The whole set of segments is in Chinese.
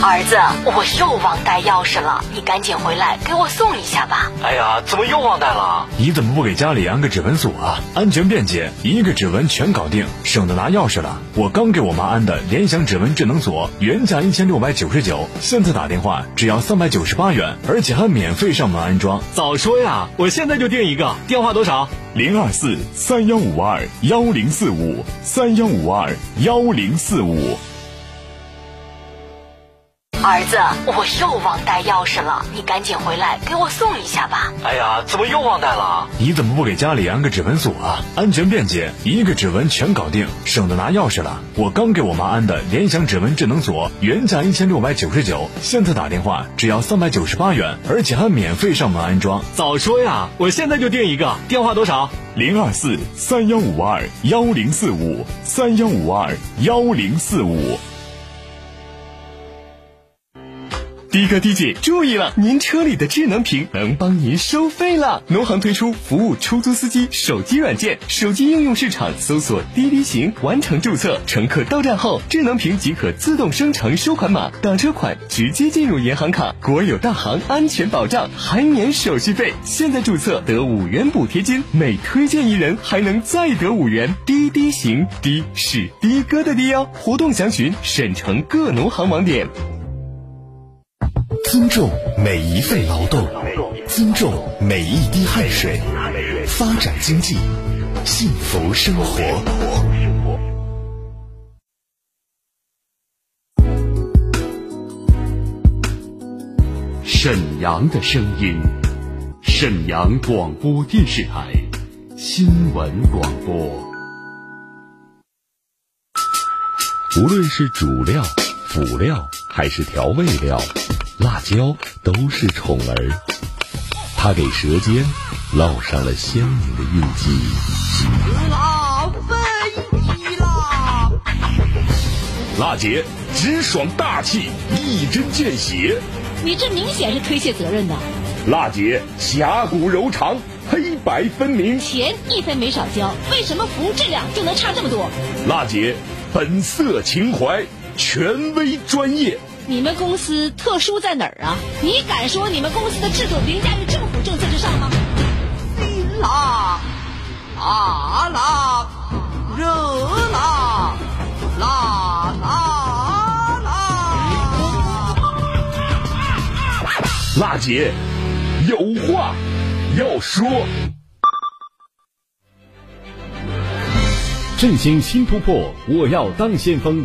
儿子，我又忘带钥匙了，你赶紧回来给我送一下吧。哎呀，怎么又忘带了？你怎么不给家里安个指纹锁啊？安全便捷，一个指纹全搞定，省得拿钥匙了。我刚给我妈安的联想指纹智能锁，原价一千六百九十九，现在打电话只要三百九十八元，而且还免费上门安装。早说呀，我现在就订一个。电话多少？零二四三幺五二幺零四五三幺五二幺零四五。儿子，我又忘带钥匙了，你赶紧回来给我送一下吧。哎呀，怎么又忘带了？你怎么不给家里安个指纹锁啊？安全便捷，一个指纹全搞定，省得拿钥匙了。我刚给我妈安的联想指纹智能锁，原价一千六百九十九，现在打电话只要三百九十八元，而且还免费上门安装。早说呀，我现在就订一个。电话多少？零二四三幺五二幺零四五三幺五二幺零四五。的哥、的姐注意了，您车里的智能屏能帮您收费了。农行推出服务出租司机手机软件，手机应用市场搜索滴滴行，完成注册。乘客到站后，智能屏即可自动生成收款码，打车款直接进入银行卡。国有大行安全保障，还免手续费。现在注册得五元补贴金，每推荐一人还能再得五元。滴滴行，滴是的哥的滴哦。活动详询省城各农行网点。尊重每一份劳动，尊重每一滴汗水，发展经济，幸福生活。沈阳的声音，沈阳广播电视台新闻广播。无论是主料、辅料还是调味料。辣椒都是宠儿，它给舌尖烙上了鲜明的印记。辣飞机啦！辣姐直爽大气，一针见血。你这明显是推卸责任的。辣姐侠骨柔肠，黑白分明。钱一分没少交，为什么服务质量就能差这么多？辣姐本色情怀，权威专业。你们公司特殊在哪儿啊？你敢说你们公司的制度凌驾于政府政策之上吗？辛辣、辣辣、热啦啦啦啦！辣姐有话要说。振兴新突破，我要当先锋。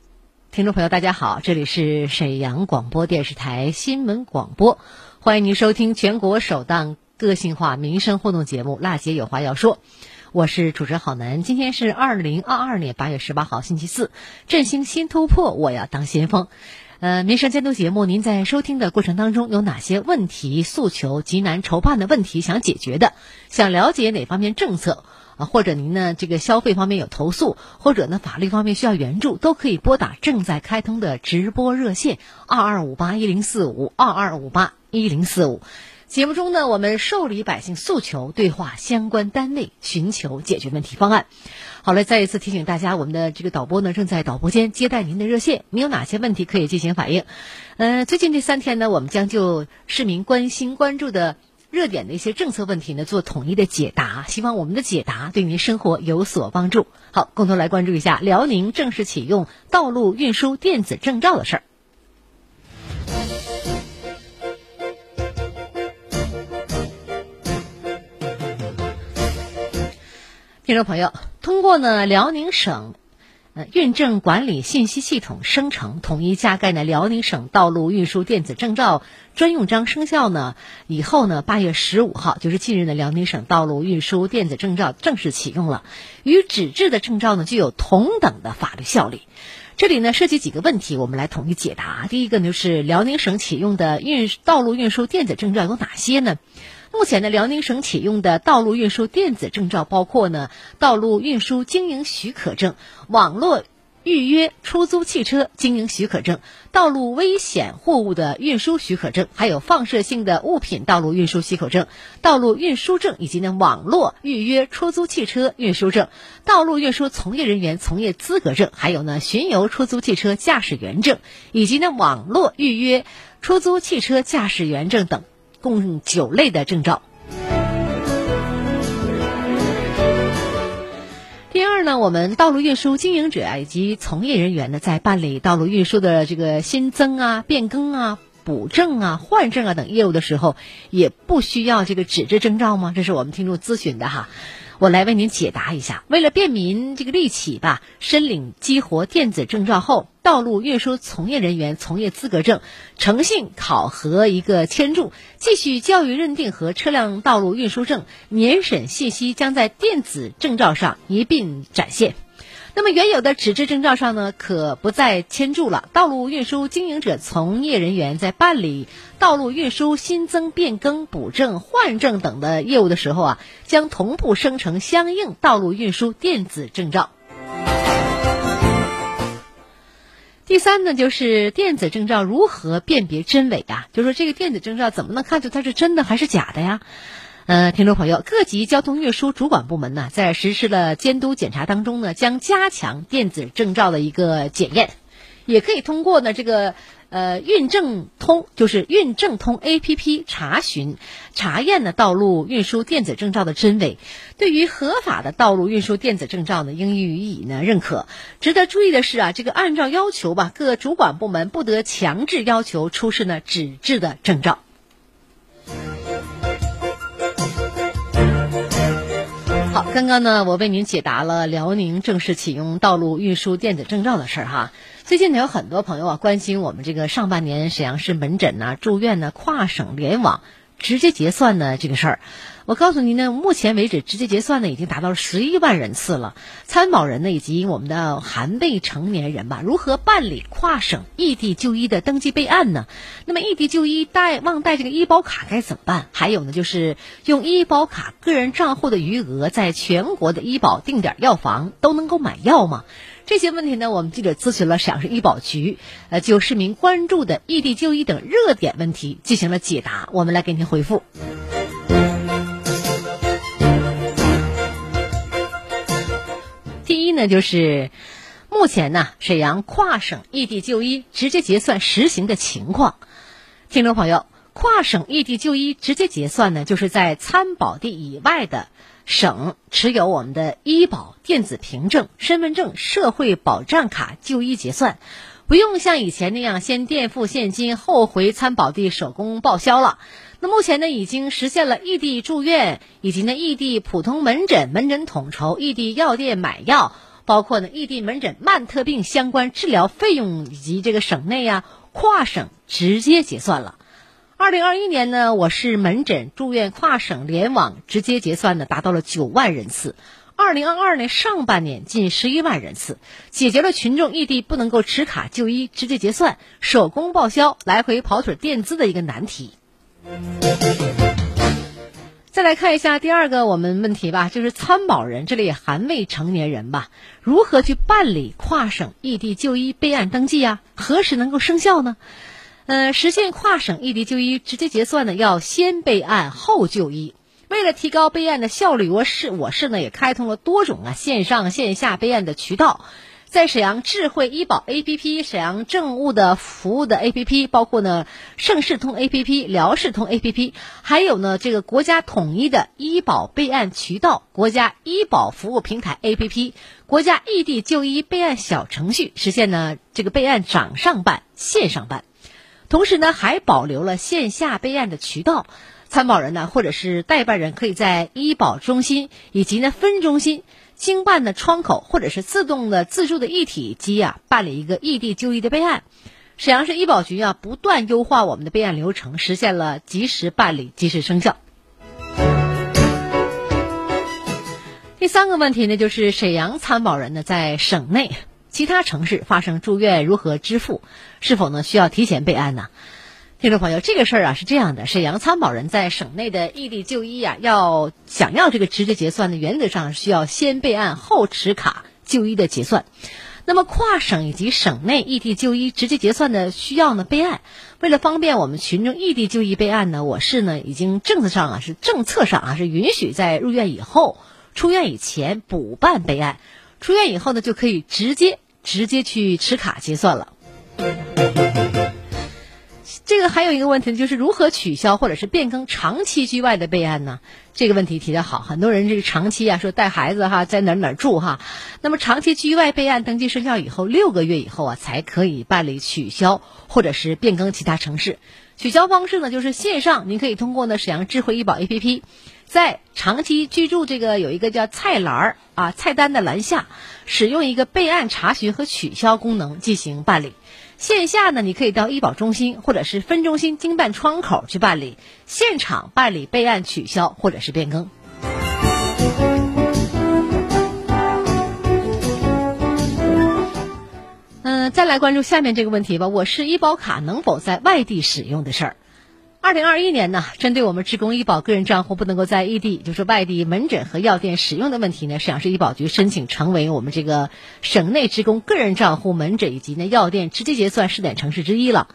听众朋友，大家好，这里是沈阳广播电视台新闻广播，欢迎您收听全国首档个性化民生互动节目《辣姐有话要说》，我是主持人郝楠。今天是二零二二年八月十八号，星期四，振兴新突破，我要当先锋。呃，民生监督节目，您在收听的过程当中有哪些问题、诉求、急难愁盼的问题想解决的？想了解哪方面政策？或者您呢，这个消费方面有投诉，或者呢法律方面需要援助，都可以拨打正在开通的直播热线二二五八一零四五二二五八一零四五。节目中呢，我们受理百姓诉求，对话相关单位，寻求解决问题方案。好了，再一次提醒大家，我们的这个导播呢正在导播间接待您的热线，您有哪些问题可以进行反映？呃，最近这三天呢，我们将就市民关心关注的。热点的一些政策问题呢，做统一的解答，希望我们的解答对您生活有所帮助。好，共同来关注一下辽宁正式启用道路运输电子证照的事儿。听众朋友，通过呢辽宁省。呃，运证管理信息系统生成统一加盖呢，辽宁省道路运输电子证照专用章生效呢以后呢，八月十五号就是近日的辽宁省道路运输电子证照正式启用了，与纸质的证照呢具有同等的法律效力。这里呢涉及几个问题，我们来统一解答。第一个呢就是辽宁省启用的运道路运输电子证照有哪些呢？目前呢，辽宁省启用的道路运输电子证照包括呢，道路运输经营许可证、网络预约出租汽车经营许可证、道路危险货物的运输许可证，还有放射性的物品道路运输许可证、道路运输证，以及呢网络预约出租汽车运输证、道路运输从业人员从业资格证，还有呢巡游出租汽车驾驶员证，以及呢网络预约出租汽车驾驶员证等。共九类的证照。第二呢，我们道路运输经营者啊以及从业人员呢，在办理道路运输的这个新增啊、变更啊、补证啊、换证啊等业务的时候，也不需要这个纸质证照吗？这是我们听众咨询的哈。我来为您解答一下。为了便民这个利企吧，申领激活电子证照后，道路运输从业人员从业资格证、诚信考核一个签注、继续教育认定和车辆道路运输证年审信息将在电子证照上一并展现。那么原有的纸质证照上呢，可不再签注了。道路运输经营者从业人员在办理道路运输新增、变更、补证、换证等的业务的时候啊，将同步生成相应道路运输电子证照。第三呢，就是电子证照如何辨别真伪啊？就说这个电子证照怎么能看出它是真的还是假的呀？呃，听众朋友，各级交通运输主管部门呢，在实施了监督检查当中呢，将加强电子证照的一个检验，也可以通过呢这个呃运证通，就是运证通 A P P 查询查验呢道路运输电子证照的真伪。对于合法的道路运输电子证照呢，应予以呢认可。值得注意的是啊，这个按照要求吧，各主管部门不得强制要求出示呢纸质的证照。刚刚呢，我为您解答了辽宁正式启用道路运输电子证照的事儿哈。最近呢，有很多朋友啊关心我们这个上半年沈阳市门诊呐、住院呢跨省联网直接结算呢这个事儿。我告诉您呢，目前为止直接结算呢已经达到了十一万人次了。参保人呢以及我们的含未成年人吧，如何办理跨省异地就医的登记备案呢？那么异地就医带忘带这个医保卡该怎么办？还有呢，就是用医保卡个人账户的余额，在全国的医保定点药房都能够买药吗？这些问题呢，我们记者咨询了沈阳市医保局，呃，就市民关注的异地就医等热点问题进行了解答，我们来给您回复。第一呢，就是目前呢，沈阳跨省异地就医直接结算实行的情况。听众朋友，跨省异地就医直接结算呢，就是在参保地以外的省持有我们的医保电子凭证、身份证、社会保障卡就医结算，不用像以前那样先垫付现金后回参保地手工报销了。那目前呢，已经实现了异地住院，以及呢异地普通门诊、门诊统筹、异地药店买药，包括呢异地门诊慢特病相关治疗费用以及这个省内呀跨省直接结算了。二零二一年呢，我市门诊住院跨省联网直接结算呢达到了九万人次。二零二二年上半年近十一万人次，解决了群众异地不能够持卡就医、直接结算、手工报销、来回跑腿垫资的一个难题。再来看一下第二个我们问题吧，就是参保人这里也含未成年人吧，如何去办理跨省异地就医备案登记呀？何时能够生效呢？呃，实现跨省异地就医直接结算呢，要先备案后就医。为了提高备案的效率，我市我市呢也开通了多种啊线上线下备案的渠道。在沈阳智慧医保 APP、沈阳政务的服务的 APP，包括呢盛世通 APP、辽视通 APP，还有呢这个国家统一的医保备案渠道、国家医保服务平台 APP、国家异地就医备案小程序，实现呢这个备案掌上办、线上办。同时呢，还保留了线下备案的渠道，参保人呢或者是代办人可以在医保中心以及呢分中心。经办的窗口或者是自动的自助的一体机啊，办理一个异地就医的备案。沈阳市医保局啊，不断优化我们的备案流程，实现了及时办理、及时生效。第三个问题呢，就是沈阳参保人呢在省内其他城市发生住院如何支付？是否呢需要提前备案呢？听众朋友，这个事儿啊是这样的：沈阳参保人在省内的异地就医啊，要想要这个直接结算呢，原则上需要先备案后持卡就医的结算。那么跨省以及省内异地就医直接结算的需要呢备案。为了方便我们群众异地就医备案呢，我市呢已经政策上啊是政策上啊是允许在入院以后。出院以前补办备案，出院以后呢就可以直接直接去持卡结算了。这个还有一个问题就是如何取消或者是变更长期居外的备案呢？这个问题提的好，很多人这个长期啊说带孩子哈在哪哪住哈，那么长期居外备案登记生效以后六个月以后啊才可以办理取消或者是变更其他城市。取消方式呢就是线上，您可以通过呢沈阳智慧医保 APP。在长期居住这个有一个叫菜栏儿啊菜单的栏下，使用一个备案查询和取消功能进行办理。线下呢，你可以到医保中心或者是分中心经办窗口去办理，现场办理备案取消或者是变更。再来关注下面这个问题吧，我市医保卡能否在外地使用的事儿。二零二一年呢，针对我们职工医保个人账户不能够在异地，就是外地门诊和药店使用的问题呢，沈阳市医保局申请成为我们这个省内职工个人账户门诊以及呢药店直接结算试点城市之一了。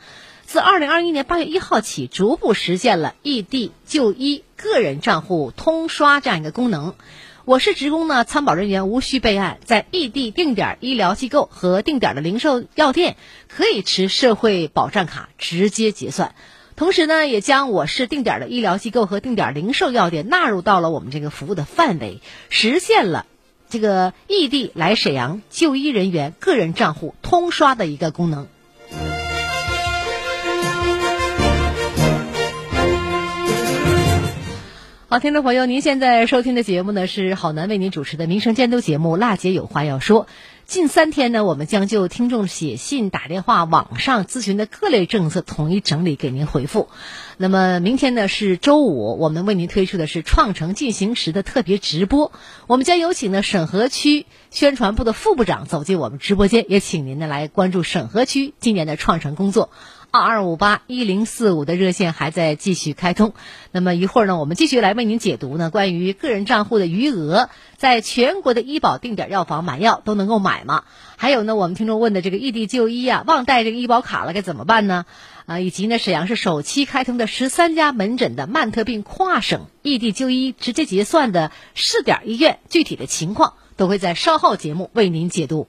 自二零二一年八月一号起，逐步实现了异地就医个人账户通刷这样一个功能。我市职工呢，参保人员无需备案，在异地定点医疗机构和定点的零售药店可以持社会保障卡直接结算。同时呢，也将我市定点的医疗机构和定点零售药店纳入到了我们这个服务的范围，实现了这个异地来沈阳就医人员个人账户通刷的一个功能。好，听众朋友，您现在收听的节目呢是郝楠为您主持的民生监督节目《辣姐有话要说》。近三天呢，我们将就听众写信、打电话、网上咨询的各类政策统一整理给您回复。那么明天呢是周五，我们为您推出的是“创城进行时”的特别直播。我们将有请呢沈河区宣传部的副部长走进我们直播间，也请您呢来关注沈河区今年的创城工作。二二五八一零四五的热线还在继续开通。那么一会儿呢，我们继续来为您解读呢关于个人账户的余额，在全国的医保定点药房买药都能够买吗？还有呢，我们听众问的这个异地就医啊，忘带这个医保卡了该怎么办呢？啊，以及呢，沈阳市首期开通的十三家门诊的慢特病跨省异地就医直接结算的试点医院，具体的情况都会在稍后节目为您解读。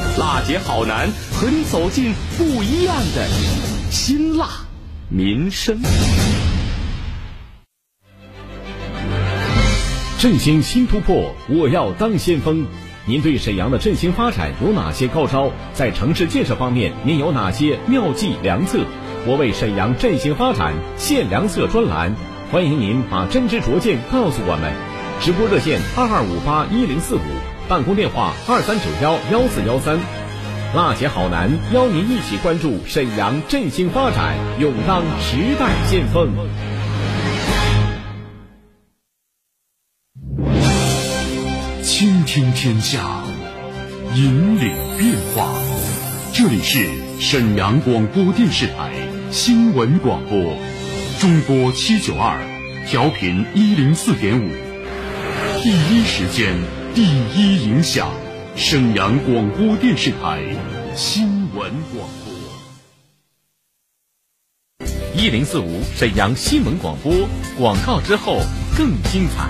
辣姐好男和你走进不一样的辛辣民生。振兴新突破，我要当先锋。您对沈阳的振兴发展有哪些高招？在城市建设方面，您有哪些妙计良策？我为沈阳振兴发展献良策专栏。欢迎您把真知灼见告诉我们，直播热线二二五八一零四五，办公电话二三九幺幺四幺三。辣姐好男邀您一起关注沈阳振兴发展，勇当时代先锋。倾听天下，引领变化。这里是沈阳广播电视台新闻广播。中波七九二，调频一零四点五，第一时间，第一影响，沈阳广播电视台新闻广播。一零四五沈阳新闻广播广告之后更精彩。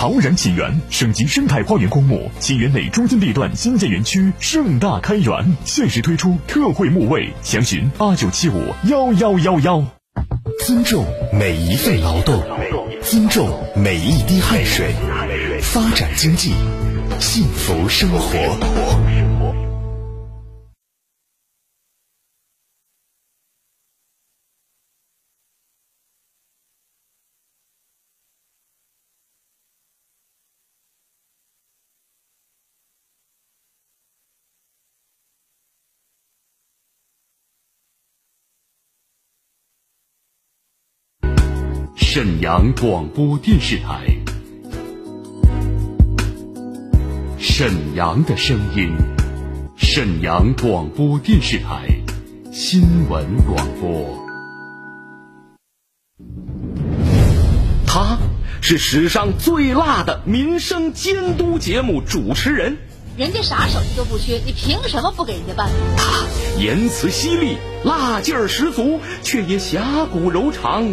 陶然启源省级生态花园公墓，启源内中心地段新建园区盛大开园，限时推出特惠墓位，详询八九七五幺幺幺幺。尊重每一份劳动，尊重每一滴汗水，发展经济，幸福生活。沈阳广播电视台，沈阳的声音，沈阳广播电视台新闻广播。他是史上最辣的民生监督节目主持人，人家啥手艺都不缺，你凭什么不给人家办？他言辞犀利，辣劲儿十足，却也侠骨柔肠。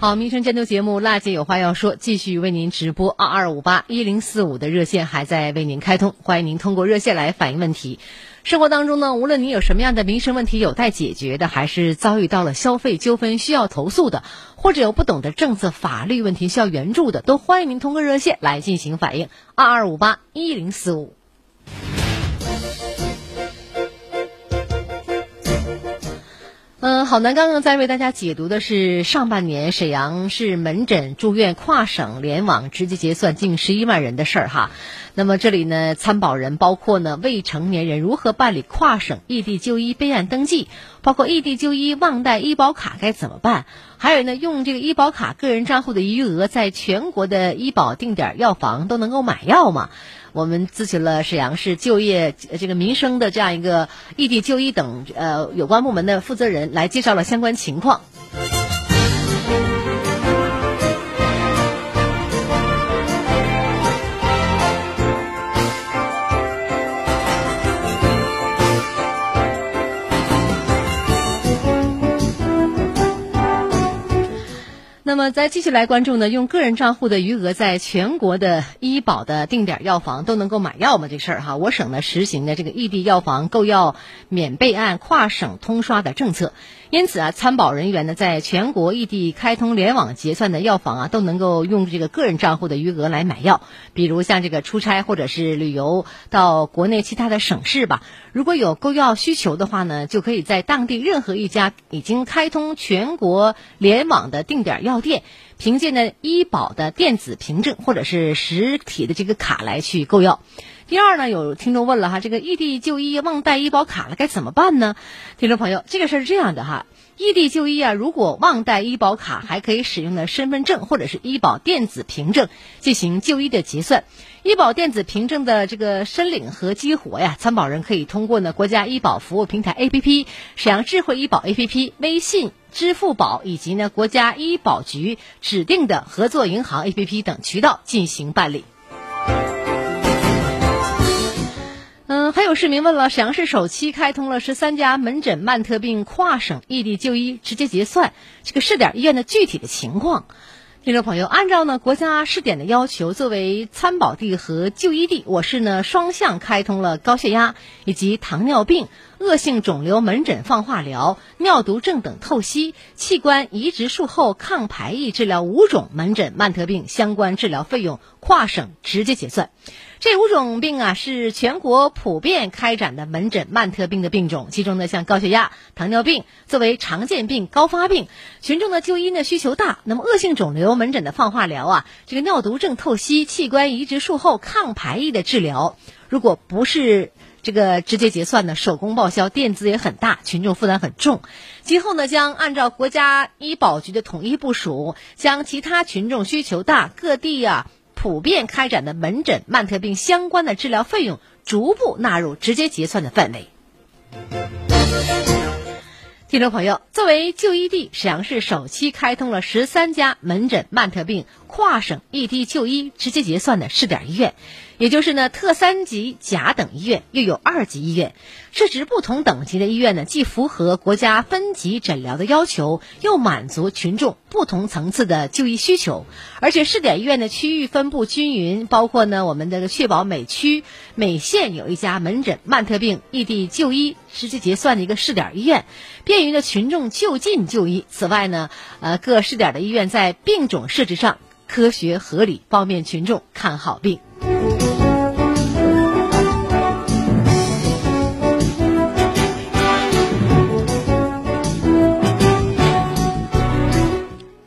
好，民生监督节目《辣姐有话要说》继续为您直播，二二五八一零四五的热线还在为您开通，欢迎您通过热线来反映问题。生活当中呢，无论您有什么样的民生问题有待解决的，还是遭遇到了消费纠纷需要投诉的，或者有不懂的政策法律问题需要援助的，都欢迎您通过热线来进行反映，二二五八一零四五。嗯，好男刚刚在为大家解读的是上半年沈阳市门诊住院跨省联网直接结算近十一万人的事儿哈。那么这里呢，参保人包括呢未成年人如何办理跨省异地就医备案登记，包括异地就医忘带医保卡该怎么办，还有呢用这个医保卡个人账户的余额在全国的医保定点药房都能够买药吗？我们咨询了沈阳市就业这个民生的这样一个异地就医等呃有关部门的负责人，来介绍了相关情况。那么，再继续来关注呢？用个人账户的余额，在全国的医保的定点药房都能够买药吗？这事儿哈，我省呢实行的这个异地药房购药免备案、跨省通刷的政策。因此啊，参保人员呢，在全国异地开通联网结算的药房啊，都能够用这个个人账户的余额来买药。比如像这个出差或者是旅游到国内其他的省市吧，如果有购药需求的话呢，就可以在当地任何一家已经开通全国联网的定点药店，凭借呢医保的电子凭证或者是实体的这个卡来去购药。第二呢，有听众问了哈，这个异地就医忘带医保卡了该怎么办呢？听众朋友，这个事儿是这样的哈，异地就医啊，如果忘带医保卡，还可以使用的身份证或者是医保电子凭证进行就医的结算。医保电子凭证的这个申领和激活呀，参保人可以通过呢国家医保服务平台 APP、沈阳智慧医保 APP、微信、支付宝以及呢国家医保局指定的合作银行 APP 等渠道进行办理。有市民问了，沈阳市首期开通了十三家门诊慢特病跨省异地就医直接结算，这个试点医院的具体的情况。听众朋友，按照呢国家试点的要求，作为参保地和就医地，我市呢双向开通了高血压以及糖尿病、恶性肿瘤门诊放化疗、尿毒症等透析、器官移植术后抗排异治疗五种门诊慢特病相关治疗费用跨省直接结算。这五种病啊是全国普遍开展的门诊慢特病的病种，其中呢像高血压、糖尿病作为常见病、高发病，群众的就医呢需求大。那么恶性肿瘤门诊的放化疗啊，这个尿毒症透析、器官移植术后抗排异的治疗，如果不是这个直接结算呢，手工报销，垫资也很大，群众负担很重。今后呢将按照国家医保局的统一部署，将其他群众需求大、各地啊。普遍开展的门诊慢特病相关的治疗费用逐步纳入直接结算的范围。听众朋友，作为就医地，沈阳市首期开通了十三家门诊慢特病跨省异地就医直接结算的试点医院。也就是呢，特三级甲等医院又有二级医院，设置不同等级的医院呢，既符合国家分级诊疗的要求，又满足群众不同层次的就医需求。而且试点医院的区域分布均匀，包括呢，我们这个确保每区每县有一家门诊慢特病异地就医直接结算的一个试点医院，便于呢群众就近就医。此外呢，呃，各试点的医院在病种设置上科学合理，方便群众看好病。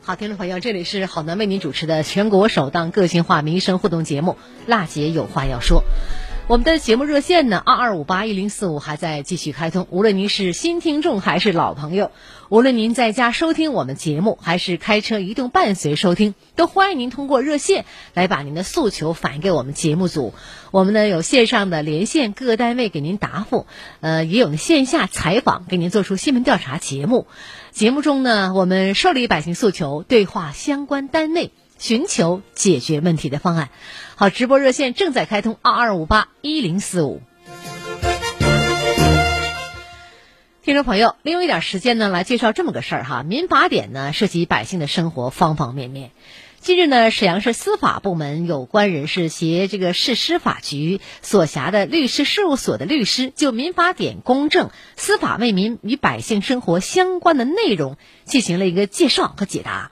好，听众朋友，这里是好男为您主持的全国首档个性化民生互动节目《辣姐有话要说》。我们的节目热线呢，二二五八一零四五还在继续开通。无论您是新听众还是老朋友，无论您在家收听我们节目，还是开车移动伴随收听，都欢迎您通过热线来把您的诉求反映给我们节目组。我们呢有线上的连线各个单位给您答复，呃，也有线下采访给您做出新闻调查节目。节目中呢，我们受理百姓诉求，对话相关单位。寻求解决问题的方案。好，直播热线正在开通，二二五八一零四五。听众朋友，利用一点时间呢，来介绍这么个事儿哈。民法典呢，涉及百姓的生活方方面面。近日呢，沈阳市司法部门有关人士携这个市司法局所辖的律师事务所的律师，就民法典公正、司法为民与百姓生活相关的内容进行了一个介绍和解答。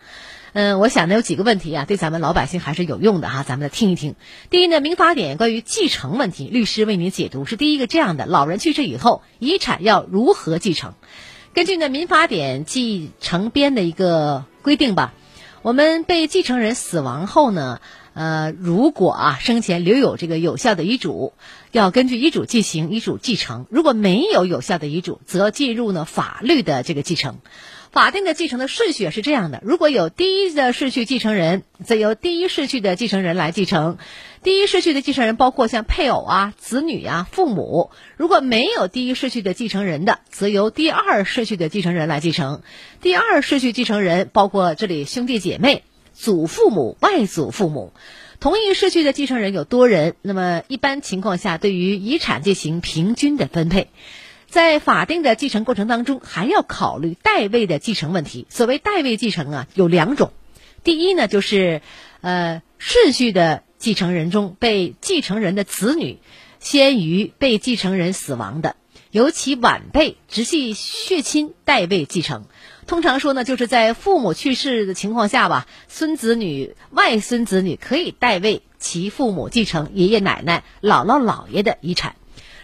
嗯，我想呢有几个问题啊，对咱们老百姓还是有用的哈，咱们来听一听。第一呢，民法典关于继承问题，律师为您解读是第一个这样的：老人去世以后，遗产要如何继承？根据呢民法典继承编的一个规定吧，我们被继承人死亡后呢，呃，如果啊生前留有这个有效的遗嘱，要根据遗嘱进行遗嘱继承；如果没有有效的遗嘱，则进入呢法律的这个继承。法定的继承的顺序是这样的：如果有第一的顺序继承人，则由第一顺序的继承人来继承。第一顺序的继承人包括像配偶啊、子女啊、父母。如果没有第一顺序的继承人的，则由第二顺序的继承人来继承。第二顺序继承人包括这里兄弟姐妹、祖父母、外祖父母。同一顺序的继承人有多人，那么一般情况下，对于遗产进行平均的分配。在法定的继承过程当中，还要考虑代位的继承问题。所谓代位继承啊，有两种。第一呢，就是呃顺序的继承人中，被继承人的子女先于被继承人死亡的，由其晚辈直系血亲代位继承。通常说呢，就是在父母去世的情况下吧，孙子女、外孙子女可以代位其父母继承爷爷奶奶、姥姥姥爷的遗产。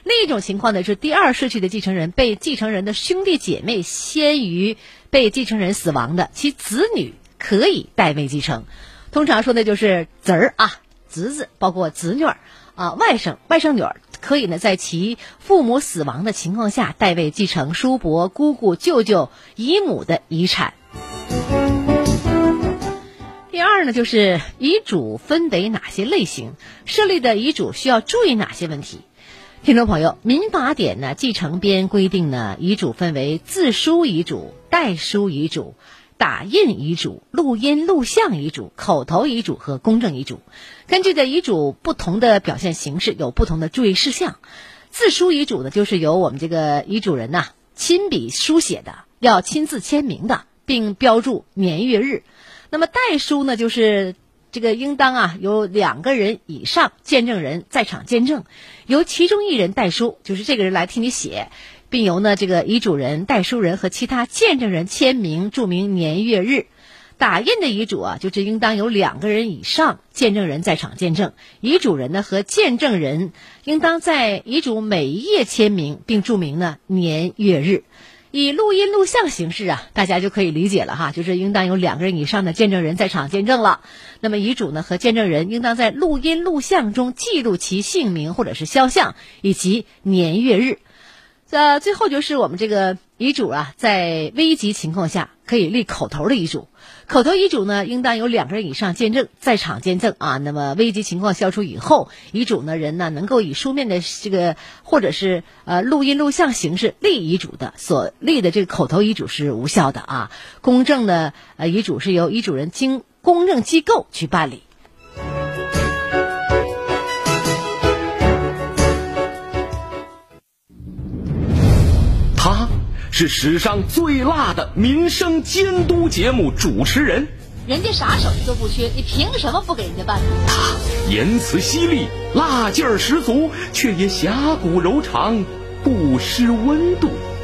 另一种情况呢，是第二顺序的继承人被继承人的兄弟姐妹先于被继承人死亡的，其子女可以代位继承。通常说的就是侄儿啊、侄子，包括侄女儿啊、外甥、外甥女儿，可以呢在其父母死亡的情况下代位继承叔伯、姑姑、舅舅、姨母的遗产。第二呢，就是遗嘱分为哪些类型，设立的遗嘱需要注意哪些问题。听众朋友，民法典呢继承编规定呢，遗嘱分为自书遗嘱、代书遗嘱、打印遗嘱、录音录像遗嘱、口头遗嘱和公证遗嘱。根据的遗嘱不同的表现形式，有不同的注意事项。自书遗嘱呢，就是由我们这个遗嘱人呐亲笔书写的，要亲自签名的，并标注年月日。那么代书呢，就是。这个应当啊，有两个人以上见证人在场见证，由其中一人代书，就是这个人来替你写，并由呢这个遗嘱人、代书人和其他见证人签名，注明年月日。打印的遗嘱啊，就是应当有两个人以上见证人在场见证，遗嘱人呢和见证人应当在遗嘱每一页签名，并注明呢年月日。以录音录像形式啊，大家就可以理解了哈，就是应当有两个人以上的见证人在场见证了。那么遗嘱呢和见证人应当在录音录像中记录其姓名或者是肖像以及年月日。呃，最后就是我们这个遗嘱啊，在危急情况下可以立口头的遗嘱。口头遗嘱呢，应当有两个人以上见证，在场见证啊。那么危急情况消除以后，遗嘱呢，人呢能够以书面的这个或者是呃录音录像形式立遗嘱的，所立的这个口头遗嘱是无效的啊。公证的呃遗嘱是由遗嘱人经公证机构去办理。是史上最辣的民生监督节目主持人，人家啥手艺都不缺，你凭什么不给人家办呢？他言辞犀利，辣劲儿十足，却也侠骨柔肠，不失温度。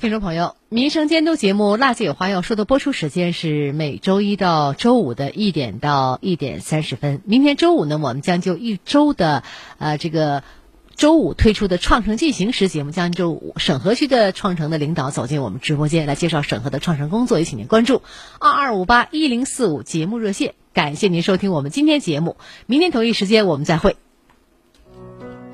听众朋友，民生监督节目《辣姐有话要说》的播出时间是每周一到周五的一点到一点三十分。明天周五呢，我们将就一周的呃这个周五推出的《创城进行时》节目，将就沈河区的创城的领导走进我们直播间来介绍沈河的创城工作，也请您关注二二五八一零四五节目热线。感谢您收听我们今天节目，明天同一时间我们再会。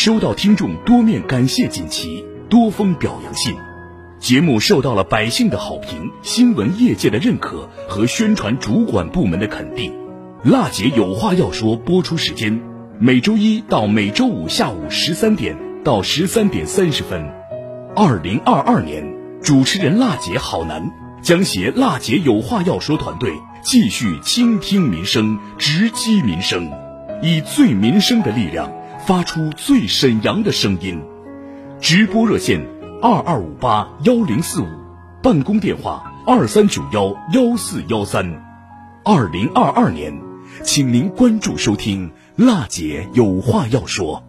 收到听众多面感谢锦旗、多封表扬信，节目受到了百姓的好评、新闻业界的认可和宣传主管部门的肯定。辣姐有话要说，播出时间每周一到每周五下午十三点到十三点三十分。二零二二年，主持人辣姐好男将携辣姐有话要说团队继续倾听民生、直击民生，以最民生的力量。发出最沈阳的声音，直播热线二二五八幺零四五，办公电话二三九幺幺四幺三。二零二二年，请您关注收听，辣姐有话要说。